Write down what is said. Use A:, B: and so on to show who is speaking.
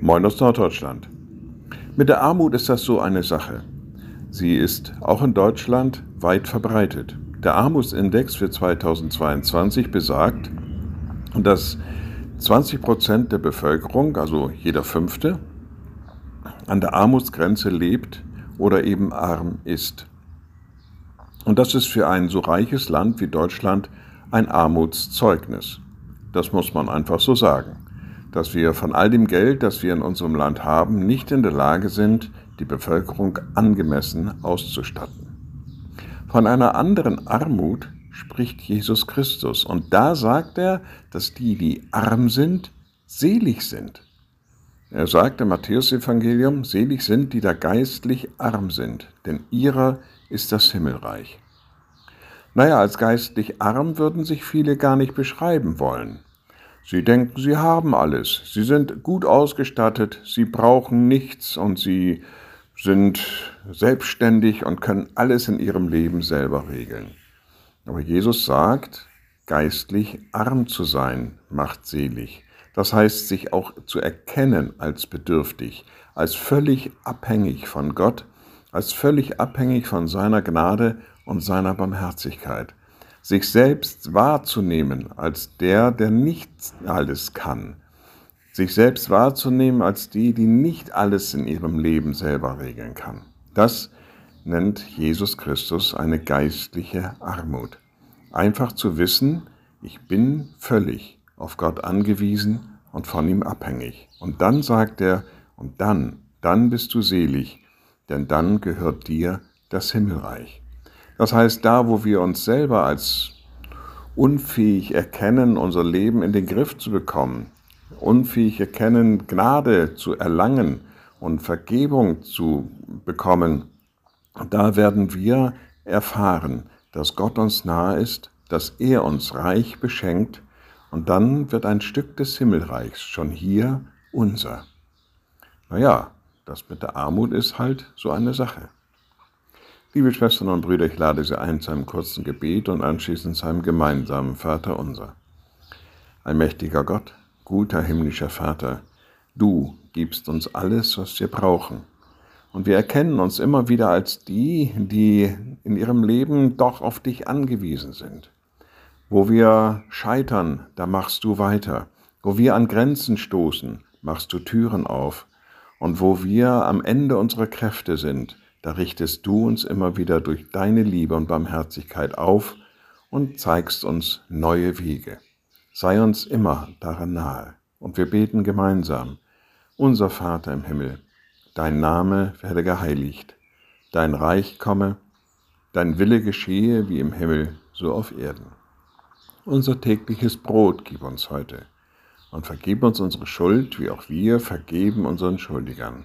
A: Moin aus Norddeutschland. Mit der Armut ist das so eine Sache. Sie ist auch in Deutschland weit verbreitet. Der Armutsindex für 2022 besagt, dass 20 Prozent der Bevölkerung, also jeder Fünfte, an der Armutsgrenze lebt oder eben arm ist. Und das ist für ein so reiches Land wie Deutschland ein Armutszeugnis. Das muss man einfach so sagen dass wir von all dem Geld, das wir in unserem Land haben, nicht in der Lage sind, die Bevölkerung angemessen auszustatten. Von einer anderen Armut spricht Jesus Christus und da sagt er, dass die, die arm sind, selig sind. Er sagt im Matthäusevangelium, selig sind, die da geistlich arm sind, denn ihrer ist das Himmelreich. Naja, als geistlich arm würden sich viele gar nicht beschreiben wollen. Sie denken, sie haben alles, sie sind gut ausgestattet, sie brauchen nichts und sie sind selbstständig und können alles in ihrem Leben selber regeln. Aber Jesus sagt, geistlich arm zu sein macht selig. Das heißt, sich auch zu erkennen als bedürftig, als völlig abhängig von Gott, als völlig abhängig von seiner Gnade und seiner Barmherzigkeit sich selbst wahrzunehmen als der, der nicht alles kann, sich selbst wahrzunehmen als die, die nicht alles in ihrem Leben selber regeln kann. Das nennt Jesus Christus eine geistliche Armut. Einfach zu wissen, ich bin völlig auf Gott angewiesen und von ihm abhängig. Und dann sagt er, und dann, dann bist du selig, denn dann gehört dir das Himmelreich. Das heißt, da, wo wir uns selber als unfähig erkennen, unser Leben in den Griff zu bekommen, unfähig erkennen, Gnade zu erlangen und Vergebung zu bekommen, da werden wir erfahren, dass Gott uns nahe ist, dass er uns reich beschenkt, und dann wird ein Stück des Himmelreichs schon hier unser. Naja, das mit der Armut ist halt so eine Sache. Liebe Schwestern und Brüder, ich lade Sie ein zu einem kurzen Gebet und anschließend zu einem gemeinsamen Vater unser. Ein mächtiger Gott, guter himmlischer Vater, du gibst uns alles, was wir brauchen. Und wir erkennen uns immer wieder als die, die in ihrem Leben doch auf dich angewiesen sind. Wo wir scheitern, da machst du weiter. Wo wir an Grenzen stoßen, machst du Türen auf. Und wo wir am Ende unserer Kräfte sind, da richtest du uns immer wieder durch deine Liebe und Barmherzigkeit auf und zeigst uns neue Wege. Sei uns immer daran nahe. Und wir beten gemeinsam, unser Vater im Himmel, dein Name werde geheiligt, dein Reich komme, dein Wille geschehe wie im Himmel, so auf Erden. Unser tägliches Brot gib uns heute und vergib uns unsere Schuld, wie auch wir vergeben unseren Schuldigern